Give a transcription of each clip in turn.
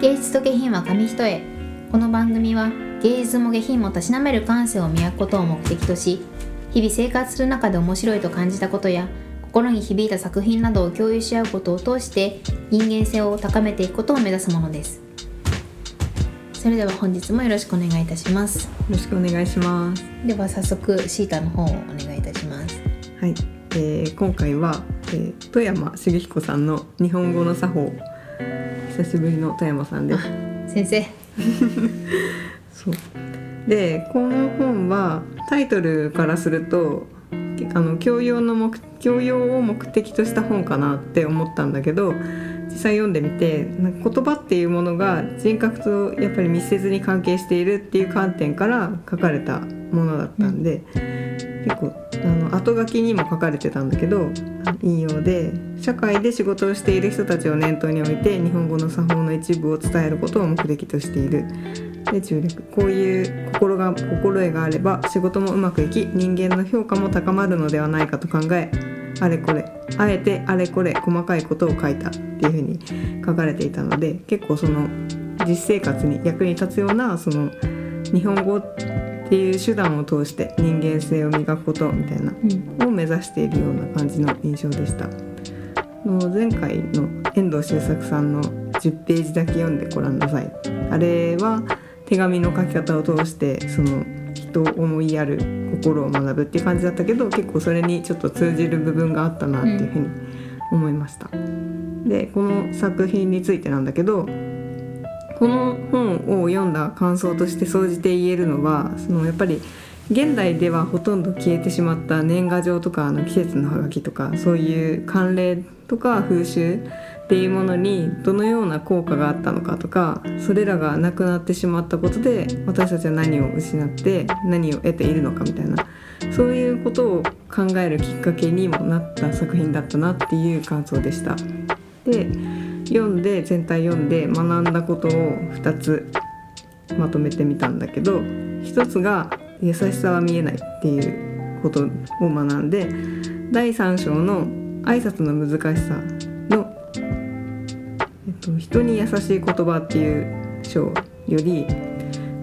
芸術と下品は紙一重この番組は芸術も下品もたしなめる感性を磨くことを目的とし日々生活する中で面白いと感じたことや心に響いた作品などを共有し合うことを通して人間性を高めていくことを目指すものです。それでは本日もよろしくお願いいたします。よろしくお願いします。では早速シータの方をお願いいたします。はい、えー、今回は、えー、富山茂彦さんの日本語の作法久しぶりの富山さんです。先生。そう。でこの本はタイトルからするとあの教養の目教養を目的とした本かなって思ったんだけど実際読んでみて言葉っていうものが人格とやっぱり密接に関係しているっていう観点から書かれたものだったんで、結構あの後書きにも書かれてたんだけど引用で「社会で仕事をしている人たちを念頭に置いて日本語の作法の一部を伝えることを目的としている」で中略。こういう心が心得があれば仕事もうまくいき人間の評価も高まるのではないかと考えあれこれあえてあれこれ細かいことを書いた。っていうふうに書かれていたので結構その実生活に役に立つようなその日本語っていう手段を通して人間性を磨くことみたいな、うん、を目指しているような感じの印象でした。の前回の遠藤周作さんの10ページだけ読んでごらんなさいあれは手紙の書き方を通してその人を思いやる心を学ぶっていう感じだったけど結構それにちょっと通じる部分があったなっていうふうに思いました。でこの作品についてなんだけどこの本を読んだ感想として総じて言えるのはそのやっぱり現代ではほとんど消えてしまった年賀状とかあの季節のハガキとかそういう慣例とか風習っていうものにどのような効果があったのかとかそれらがなくなってしまったことで私たちは何を失って何を得ているのかみたいなそういうことを考えるきっかけにもなった作品だったなっていう感想でした。で読んで全体読んで学んだことを2つまとめてみたんだけど1つが「優しさは見えない」っていうことを学んで第3章の「挨拶の難しさ」の、えっと「人に優しい言葉」っていう章より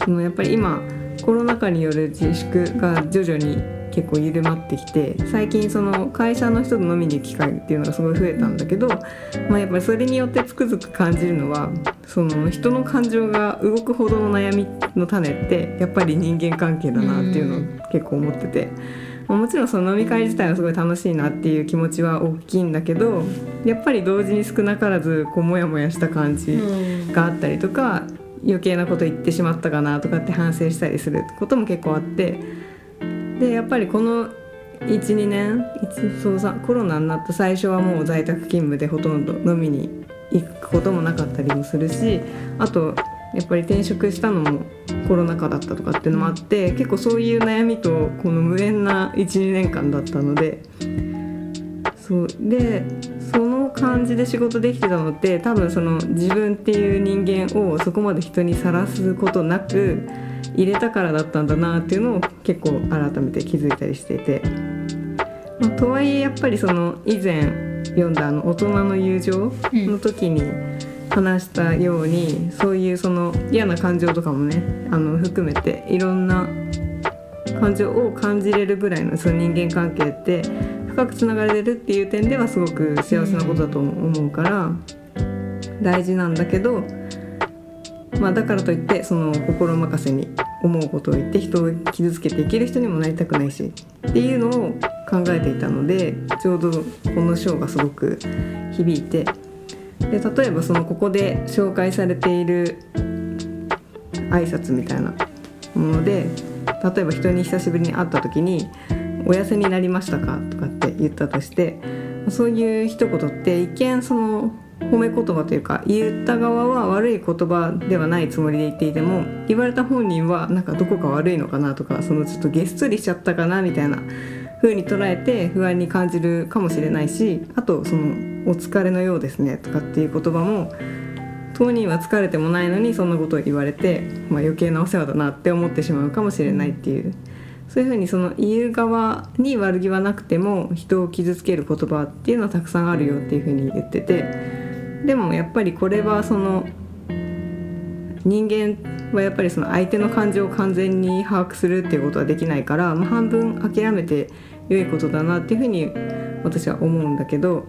そのやっぱり今コロナ禍による自粛が徐々に結構緩まってきて最近その会社の人と飲みに行く機会っていうのがすごい増えたんだけど、まあ、やっぱりそれによってつくづく感じるのはその人の感情が動くほどの悩みの種ってやっぱり人間関係だなっていうのを結構思ってて。もちろんその飲み会自体はすごい楽しいなっていう気持ちは大きいんだけどやっぱり同時に少なからずこうモヤモヤした感じがあったりとか余計なこと言ってしまったかなとかって反省したりすることも結構あってでやっぱりこの12年そうさコロナになった最初はもう在宅勤務でほとんど飲みに行くこともなかったりもするしあとやっぱり転職したのもコロナ禍だったとかっていうのもあって結構そういう悩みとこの無縁な12年間だったのでそうでその感じで仕事できてたのって多分その自分っていう人間をそこまで人にさらすことなく入れたからだったんだなっていうのを結構改めて気づいたりしていて、まあ、とはいえやっぱりその以前読んだあの大人の友情の時に話したように、そういうその嫌な感情とかもねあの含めていろんな感情を感じれるぐらいのその人間関係って深くつながれるっていう点ではすごく幸せなことだと思うから大事なんだけどまあ、だからといってその心任せに思うことを言って人を傷つけていける人にもなりたくないしっていうのを考えていたのでちょうどこの章がすごく響いてで例えばそのここで紹介されている挨拶みたいなもので例えば人に久しぶりに会った時に「お痩せになりましたか?」とかって言ったとしてそういう一言って一見その褒め言葉というか言った側は悪い言葉ではないつもりで言っていても言われた本人はなんかどこか悪いのかなとかそのちょっとげっそりしちゃったかなみたいな風に捉えて不安に感じるかもしれないしあとその「お疲れのようですね」とかっていう言葉も当人は疲れてもないのにそんなことを言われて、まあ、余計なお世話だなって思ってしまうかもしれないっていうそういうふうにその言う側に悪気はなくても人を傷つける言葉っていうのはたくさんあるよっていうふうに言ってて。でもやっぱりこれはその人間はやっぱりその相手の感情を完全に把握するっていうことはできないから、まあ、半分諦めて良いことだなっていうふうに私は思うんだけど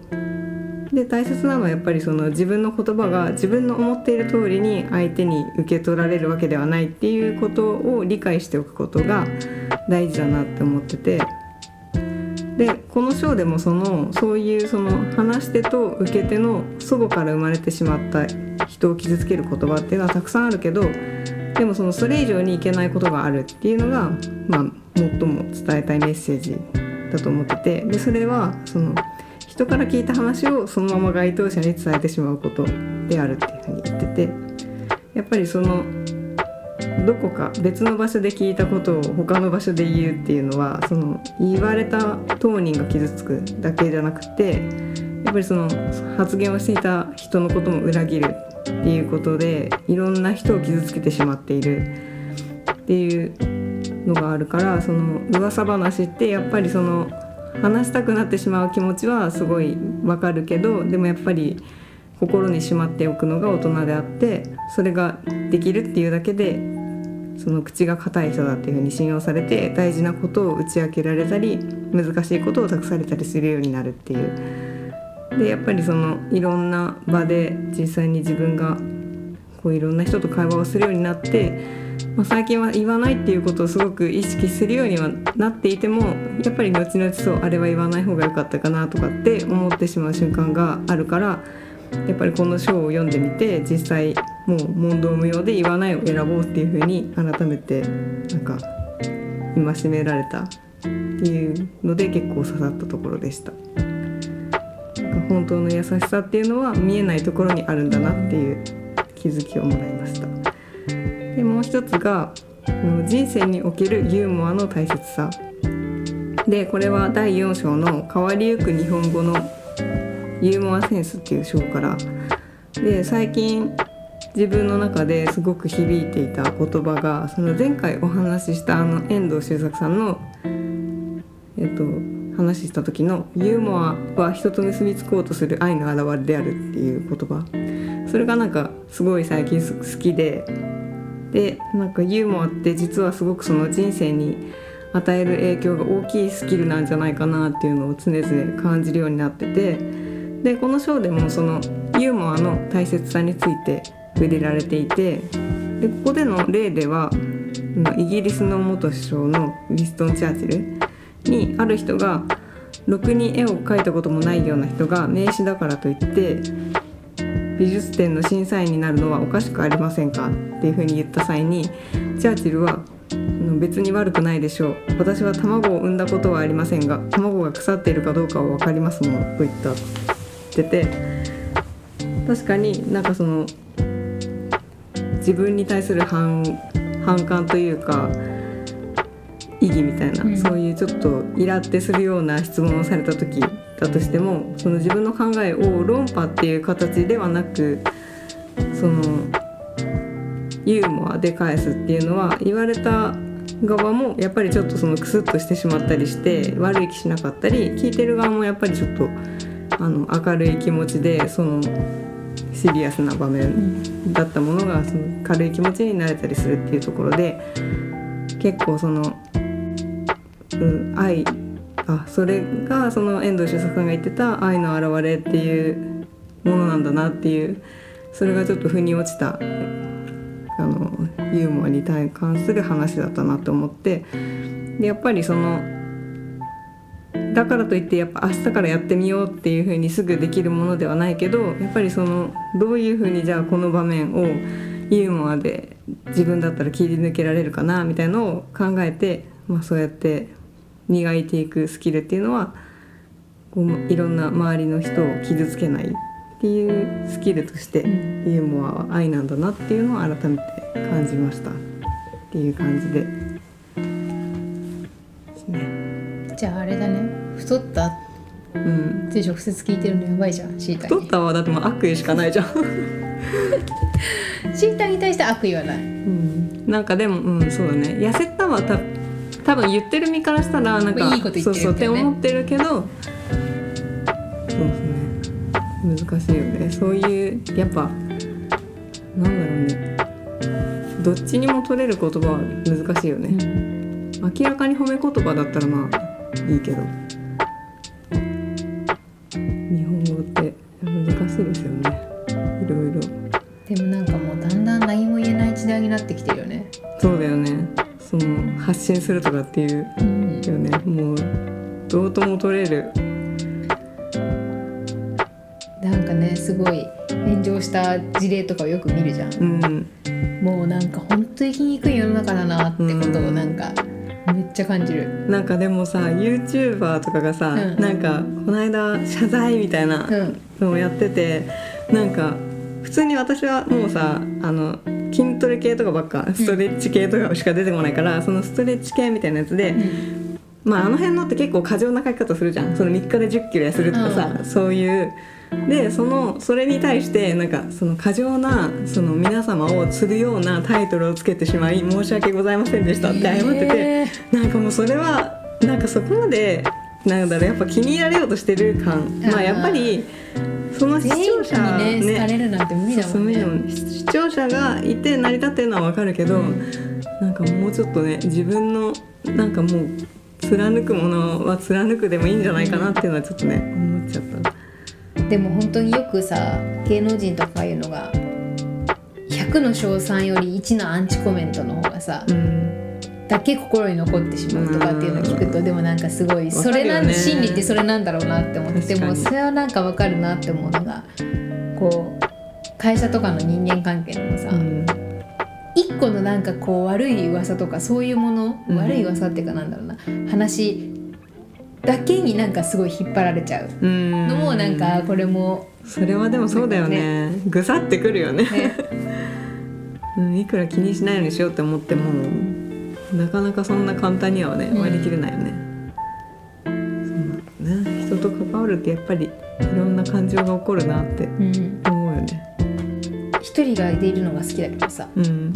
で大切なのはやっぱりその自分の言葉が自分の思っている通りに相手に受け取られるわけではないっていうことを理解しておくことが大事だなって思っててでこの章でもそのそういうその話し手と受け手の祖母から生まれてしまった人を傷つける言葉っていうのはたくさんあるけどでもそのそれ以上にいけないことがあるっていうのが、まあ、最も伝えたいメッセージだと思っててでそれはその人から聞いた話をそのまま該当者に伝えてしまうことであるっていうふうに言っててやっぱりそのどこか別の場所で聞いたことを他の場所で言うっていうのはその言われた当人が傷つくだけじゃなくてやっぱりその発言をしていた人のことも裏切るっていうことでいろんな人を傷つけてしまっているっていうのがあるからその噂話ってやっぱりその話したくなってしまう気持ちはすごいわかるけどでもやっぱり心にしまっておくのが大人であってそれができるっていうだけでその口が硬い人だっていうふうに信用されて大事なことを打ち明けられたり難しいことを託されたりするようになるっていう。でやっぱりそのいろんな場で実際に自分がこういろんな人と会話をするようになってまあ、最近は言わないっていうことをすごく意識するようにはなっていてもやっぱり後々そうあれは言わない方が良かったかなとかって思ってしまう瞬間があるからやっぱりこの章を読んでみて実際もう問答無用で言わないを選ぼうっていうふうに改めてなんか戒められたっていうので結構刺さったところでした。本当の優しさっていうのは見えないところにあるんだなっていう気づきをもらいました。でもう一つが人生におけるユーモアの大切さでこれは第4章の「変わりゆく日本語のユーモアセンス」っていう章から。で最近自分の中ですごく響いていた言葉がその前回お話ししたあの遠藤周作さんのえっと話した時の「ユーモアは人と結びつこうとする愛の表れである」っていう言葉。それがなんかすごい最近好きで。でなんかユーモアって実はすごくその人生に与える影響が大きいスキルなんじゃないかなっていうのを常々感じるようになってて。でこの章でもそのユーモアの大切さについて触れられていてでここでの例ではイギリスの元首相のウィストン・チャーチルにある人がろくに絵を描いたこともないような人が名刺だからといって美術展の審査員になるのはおかしくありませんか？っていうふうに言った際にチャーチルは別に悪くないでしょう。私は卵を産んだことはありませんが卵が腐っているかどうかは分かりますもん。と言ったってて確かになんかその自分に対する反反感というか意義みたいな、うん、そういうちょっとイラってするような質問をされた時だとしてもその自分の考えを論破っていう形ではなくそのユーモアで返すっていうのは言われた側もやっぱりちょっとそのクスッとしてしまったりして悪い気しなかったり聞いてる側もやっぱりちょっとあの明るい気持ちでそのシリアスな場面だったものがその軽い気持ちになれたりするっていうところで結構そのうん、愛あそれがその遠藤周作さんが言ってた愛の表れっていうものなんだなっていうそれがちょっと腑に落ちたあのユーモアに関する話だったなと思ってでやっぱりそのだからといってやっぱ明日からやってみようっていうふうにすぐできるものではないけどやっぱりそのどういうふうにじゃあこの場面をユーモアで自分だったら切り抜けられるかなみたいのを考えて、まあ、そうやって磨いていくスキルっていうのはこういろんな周りの人を傷つけないっていうスキルとしてユーモアは愛なんだなっていうのを改めて感じましたっていう感じで太った？うん。って直接聞いてるのやばいじゃんシータ太ったはだってもう悪意しかないじゃん。シータに対して悪意はない、うん、なんかでもうんそうだね。痩せたはた多分言ってる身からしたらなんかいいこと言ってる、ね、そうそうって思ってるけどそうですね。難しいよね。そういうやっぱなんだろうね。どっちにも取れる言葉は難しいよね、明らかに褒め言葉だったらまあいいけどするとかっていううんよね。もうどうとも取れる。なんかねすごい炎上した事例とかをよく見るじゃん。うん。もうなんか本当生きにくい世の中だなってことをなんかめっちゃ感じる。なんかでもさ YouTuber とかがさ、うん。なんかこの間謝罪みたいなうんのをやっててなんか普通に私はもうさあの筋トレ系とかばっかストレッチ系とかしか出てこないから、そのストレッチ系みたいなやつで、まああの辺のって結構過剰な書き方するじゃん。その3日で1 0キロ痩せるとかさ、うん。そういう。でそのそれに対してなんかその過剰なその皆様を釣るようなタイトルをつけてしまい申し訳ございませんでしたって謝ってて、へなんかもうそれはなんかそこまでなんだろうやっぱ気に入られようとしてる感。まあやっぱりその視聴者にね好かれるなんて無理だもんね。もん。視聴者がいて成り立ってるのはわかるけど、なんかもうちょっとね自分のなんかもう貫くものは貫くでもいいんじゃないかなっていうのはちょっとね思っちゃった。でも本当によくさ芸能人とかいうのが100の称賛より1のアンチコメントの方がさ、うんだけ心に残ってしまうとかっていうのを聞くとでもなんかすごいそれなんね心理ってそれなんだろうなって思って確かにもそれはなんかわかるなって思うのがこう会社とかの人間関係でもさ、うん一個のなんかこう悪い噂とかそういうもの、うん。悪い噂っていうかなんだろうな話だけになんかすごい引っ張られちゃう。うん。のもなんかこれもそれはでもそうだよね。ぐさってくるよね。ね。うん、いくら気にしないようにしようって思ってもなかなかそんな簡単にはねうん。割り切れないよね、そうなんだね人と関わるってやっぱりいろんな感情が起こるなってうん。思うよね。一人がいるのが好きだけどさ。うん、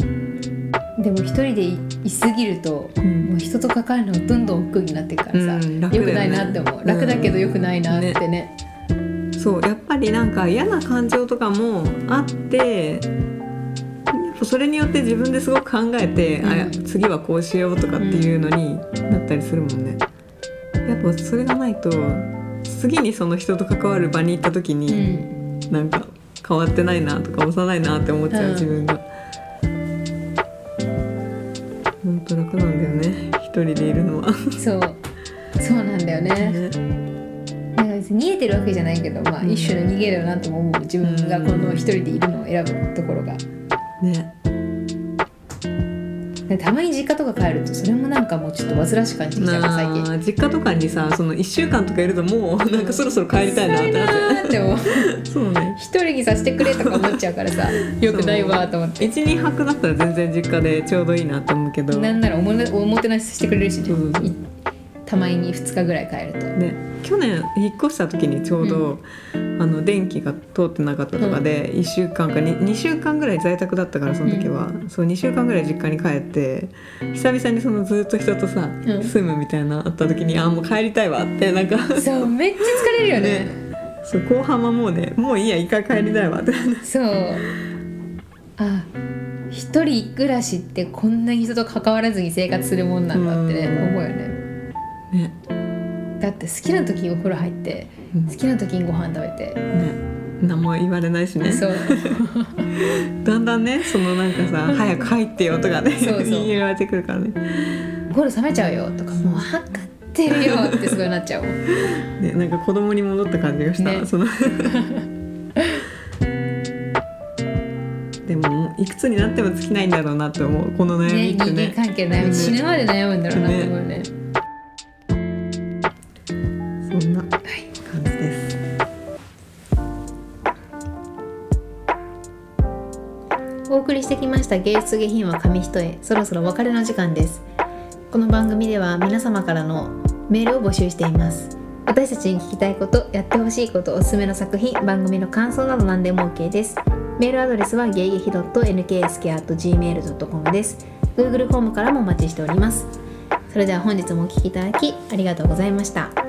でも一人でいいすぎるとうん。もう人と関わるのがどんどん億劫になってからさ、うん楽だよね。よくないなって思う。楽だけどよくないなってね,、そうやっぱりなんか嫌な感情とかもあってそれによって自分ですごく考えて、うん。あ次はこうしようとかっていうのになったりするもんね。やっぱそれがないと次にその人と関わる場に行った時うに、ん。なんか変わってないなとか幼いなって思っちゃう、うん。自分が。本当楽なんだよね一人でいるのは。そう。そうなんだよね。ね。なんか別に逃げてるわけじゃないけど、まあ、うん。一種の逃げだなとも思う自分がこの一人でいるのを選ぶところが。ね。でたまに実家とか帰るとそれもなんかもうちょっと煩わしく感じてきちゃう最近。実家とかにさその1週間とかいるともうなんかそろそろ帰りたいなってなって思ううそうね。一人にさせてくれとか思っちゃうからさ よくないわーと思って。12泊だったら全然実家でちょうどいいなって思うけど。なんならおもねおもてなししてくれるしね。そうそうそういたまに2日ぐらい帰ると。で去年引っ越した時にちょうど、あの電気が通ってなかったとかで1週間か 2, 2週間ぐらい在宅だったからその時は、そう2週間ぐらい実家に帰って久々にそのずっと人とさ、うん。住むみたいなあった時にあもう帰りたいわってなんか。そうめっちゃ疲れるよね。ね。そう後半はもうねもういいや一回帰りたいわって。そう。あ一人暮らしってこんなに人と関わらずに生活するもんなんだってねうん。思うよねね。だって好きな時にお風呂入ってうん。好きな時にご飯食べて、ね。何も言われないしね。そう。だんだんねそのなんかさ「早く入ってよ」とかねそうそう。言われてくるからね。お風呂冷めちゃうよとかもう分かってるよってすごいなっちゃうもん。ねなんか子供に戻った感じがした、ね。その。でもいくつになっても尽きないんだろうなって思う。この悩みね。人間ってね関係の悩み、ね死ぬまで悩むんだろうなって思うよねした芸術下品は紙一重。そろそろお別れの時間です。この番組では皆様からのメールを募集しています。私たちに聞きたいことやってほしいことおすすめの作品番組の感想など何でも OK です。メールアドレスはゲイゲヒ .nksk.gmail.com です。Google フォームからもお待ちしております。それでは本日もお聴きいただきありがとうございました。